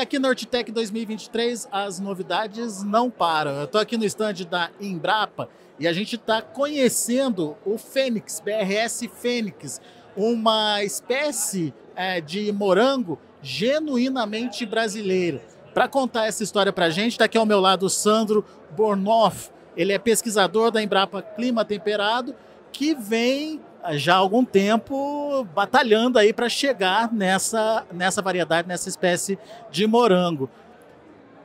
Aqui na Hortitec 2023 as novidades não param. Eu estou aqui no stand da Embrapa e a gente está conhecendo o Fênix, BRS Fênix, uma espécie é, de morango genuinamente brasileiro. Para contar essa história para a gente, está aqui ao meu lado o Sandro Bornoff. Ele é pesquisador da Embrapa Clima Temperado, que vem já há algum tempo batalhando aí para chegar nessa, nessa variedade, nessa espécie de morango.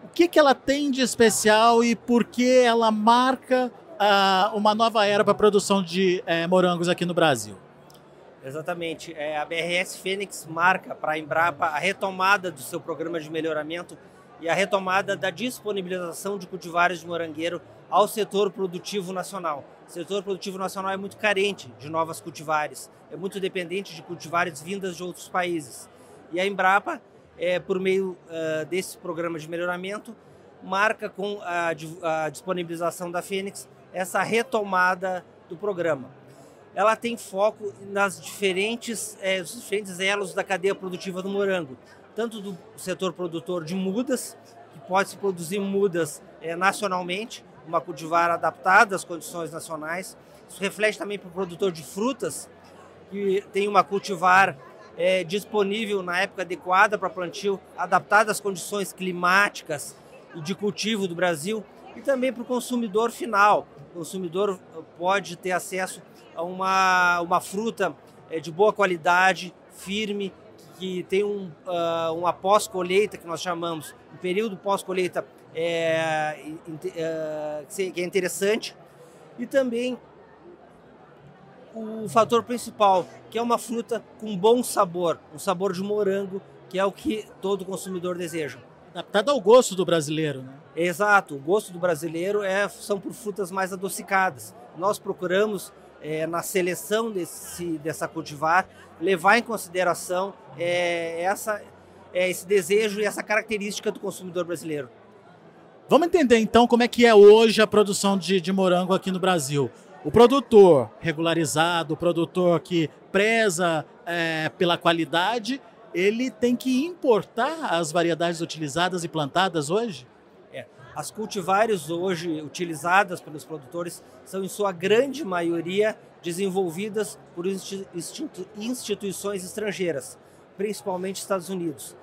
O que, que ela tem de especial e por que ela marca uh, uma nova era para a produção de uh, morangos aqui no Brasil? Exatamente. É, a BRS Fênix marca para a Embrapa a retomada do seu programa de melhoramento e a retomada da disponibilização de cultivares de morangueiro ao setor produtivo nacional. O setor produtivo nacional é muito carente de novas cultivares, é muito dependente de cultivares vindas de outros países. E a Embrapa, é, por meio uh, desse programa de melhoramento, marca com a, a disponibilização da Fênix essa retomada do programa. Ela tem foco nas diferentes, é, diferentes elos da cadeia produtiva do morango, tanto do setor produtor de mudas, que pode se produzir mudas é, nacionalmente, uma cultivar adaptada às condições nacionais. Isso reflete também para o produtor de frutas, que tem uma cultivar é, disponível na época adequada para plantio, adaptada às condições climáticas e de cultivo do Brasil, e também para o consumidor final. O consumidor pode ter acesso a uma, uma fruta é, de boa qualidade, firme, que tem um, uh, uma pós-colheita, que nós chamamos, um período pós-colheita é, é, que é interessante. E também o fator principal, que é uma fruta com bom sabor, um sabor de morango, que é o que todo consumidor deseja. Adaptado ao gosto do brasileiro, né? Exato, o gosto do brasileiro é, são por frutas mais adocicadas. Nós procuramos, é, na seleção desse, dessa cultivar, levar em consideração é, essa, é, esse desejo e essa característica do consumidor brasileiro. Vamos entender então como é que é hoje a produção de, de morango aqui no Brasil. O produtor regularizado, o produtor que preza é, pela qualidade, ele tem que importar as variedades utilizadas e plantadas hoje? É, as cultivares hoje utilizadas pelos produtores são, em sua grande maioria, desenvolvidas por instituições estrangeiras, principalmente Estados Unidos.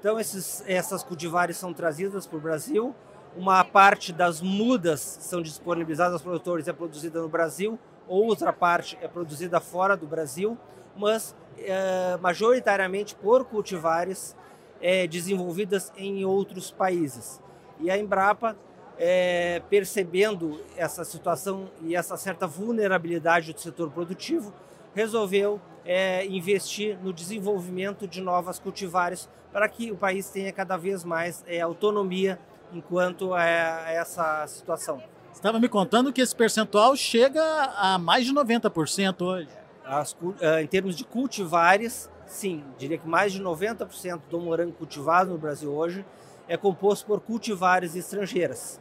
Então, esses, essas cultivares são trazidas para o Brasil, uma parte das mudas são disponibilizadas aos produtores é produzida no Brasil, outra parte é produzida fora do Brasil, mas é, majoritariamente por cultivares é, desenvolvidas em outros países. E a Embrapa, é, percebendo essa situação e essa certa vulnerabilidade do setor produtivo, resolveu é, investir no desenvolvimento de novas cultivares para que o país tenha cada vez mais é, autonomia enquanto é essa situação. Você estava me contando que esse percentual chega a mais de 90% hoje. As, eh, em termos de cultivares, sim, diria que mais de 90% do morango cultivado no Brasil hoje é composto por cultivares estrangeiras.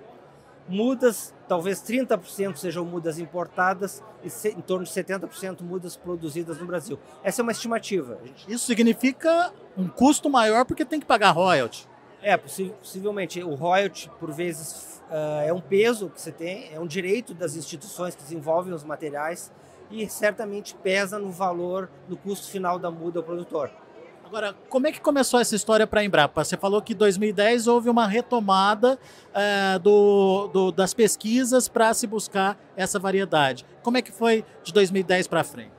Mudas, talvez 30% sejam mudas importadas e em torno de 70% mudas produzidas no Brasil. Essa é uma estimativa. Isso significa um custo maior porque tem que pagar royalty. É, possivelmente. O royalty, por vezes, uh, é um peso que você tem, é um direito das instituições que desenvolvem os materiais e certamente pesa no valor, no custo final da muda ao produtor. Agora, como é que começou essa história para a Embrapa? Você falou que em 2010 houve uma retomada uh, do, do, das pesquisas para se buscar essa variedade. Como é que foi de 2010 para frente?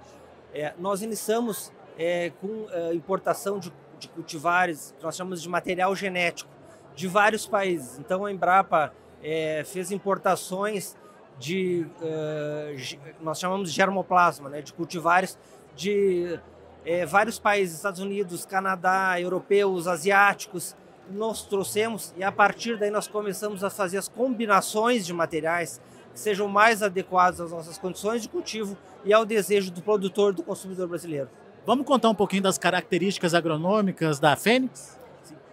É, nós iniciamos é, com uh, importação de de cultivares, nós chamamos de material genético, de vários países. Então a Embrapa é, fez importações de, uh, nós chamamos de germoplasma, né, de cultivares de é, vários países, Estados Unidos, Canadá, europeus, asiáticos, nós trouxemos e a partir daí nós começamos a fazer as combinações de materiais que sejam mais adequados às nossas condições de cultivo e ao desejo do produtor, do consumidor brasileiro. Vamos contar um pouquinho das características agronômicas da Fênix?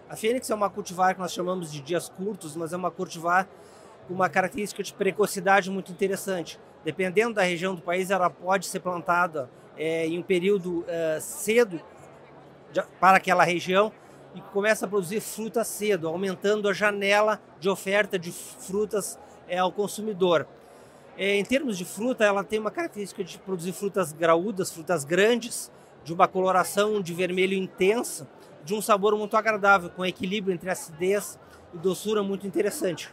A Fênix é uma cultivar que nós chamamos de dias curtos, mas é uma cultivar com uma característica de precocidade muito interessante. Dependendo da região do país, ela pode ser plantada é, em um período é, cedo de, para aquela região e começa a produzir fruta cedo, aumentando a janela de oferta de frutas é, ao consumidor. Em termos de fruta, ela tem uma característica de produzir frutas graúdas, frutas grandes, de uma coloração de vermelho intensa, de um sabor muito agradável, com equilíbrio entre acidez e doçura muito interessante.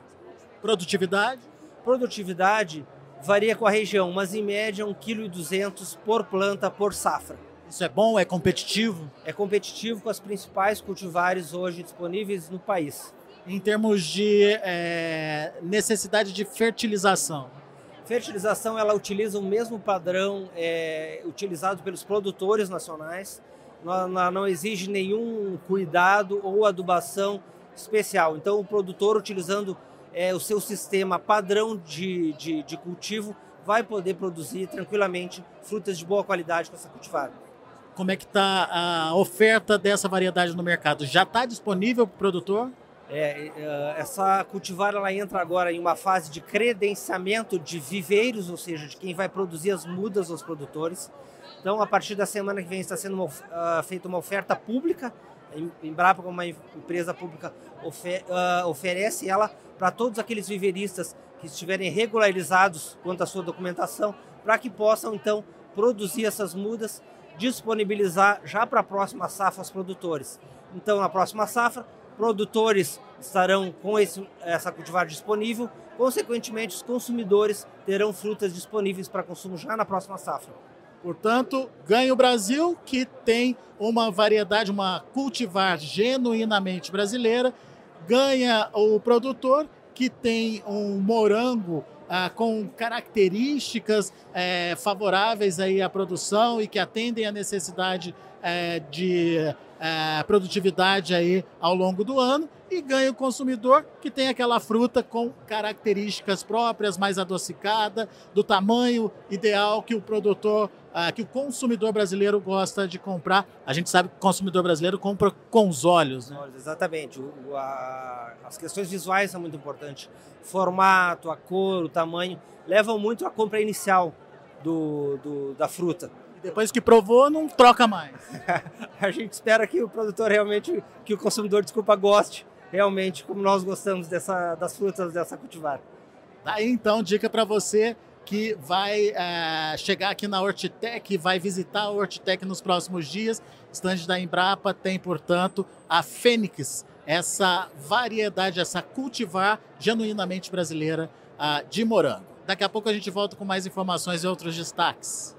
Produtividade? Produtividade varia com a região, mas em média 1,2 kg por planta por safra. Isso é bom? É competitivo? É competitivo com as principais cultivares hoje disponíveis no país. Em termos de é, necessidade de fertilização? Fertilização, ela utiliza o mesmo padrão é, utilizado pelos produtores nacionais. Não, não exige nenhum cuidado ou adubação especial. Então, o produtor, utilizando é, o seu sistema padrão de, de, de cultivo, vai poder produzir tranquilamente frutas de boa qualidade com essa cultivar. Como é que está a oferta dessa variedade no mercado? Já está disponível para o produtor? É, é, essa cultivar ela entra agora em uma fase de credenciamento de viveiros, ou seja, de quem vai produzir as mudas aos produtores. Então, a partir da semana que vem está sendo uma, uh, feita uma oferta pública. A Embrapa, como uma empresa pública, ofer, uh, oferece ela para todos aqueles viveiristas que estiverem regularizados quanto à sua documentação, para que possam então produzir essas mudas, disponibilizar já para a próxima safra aos produtores. Então, na próxima safra, produtores estarão com esse, essa cultivar disponível, consequentemente, os consumidores terão frutas disponíveis para consumo já na próxima safra. Portanto, ganha o Brasil, que tem uma variedade, uma cultivar genuinamente brasileira, ganha o produtor, que tem um morango ah, com características eh, favoráveis aí à produção e que atendem à necessidade eh, de é, produtividade aí ao longo do ano e ganha o consumidor que tem aquela fruta com características próprias, mais adocicada, do tamanho ideal que o produtor, uh, que o consumidor brasileiro gosta de comprar. A gente sabe que o consumidor brasileiro compra com os olhos. Né? Exatamente. O, a, as questões visuais são muito importantes. Formato, a cor, o tamanho levam muito à compra inicial do, do da fruta. Depois que provou, não troca mais. a gente espera que o produtor realmente, que o consumidor, desculpa, goste realmente como nós gostamos dessa, das frutas dessa cultivar. Daí então, dica para você que vai é, chegar aqui na Hortitec, vai visitar a Hortitec nos próximos dias. Estande da Embrapa tem, portanto, a Fênix, essa variedade, essa cultivar genuinamente brasileira uh, de morango. Daqui a pouco a gente volta com mais informações e outros destaques.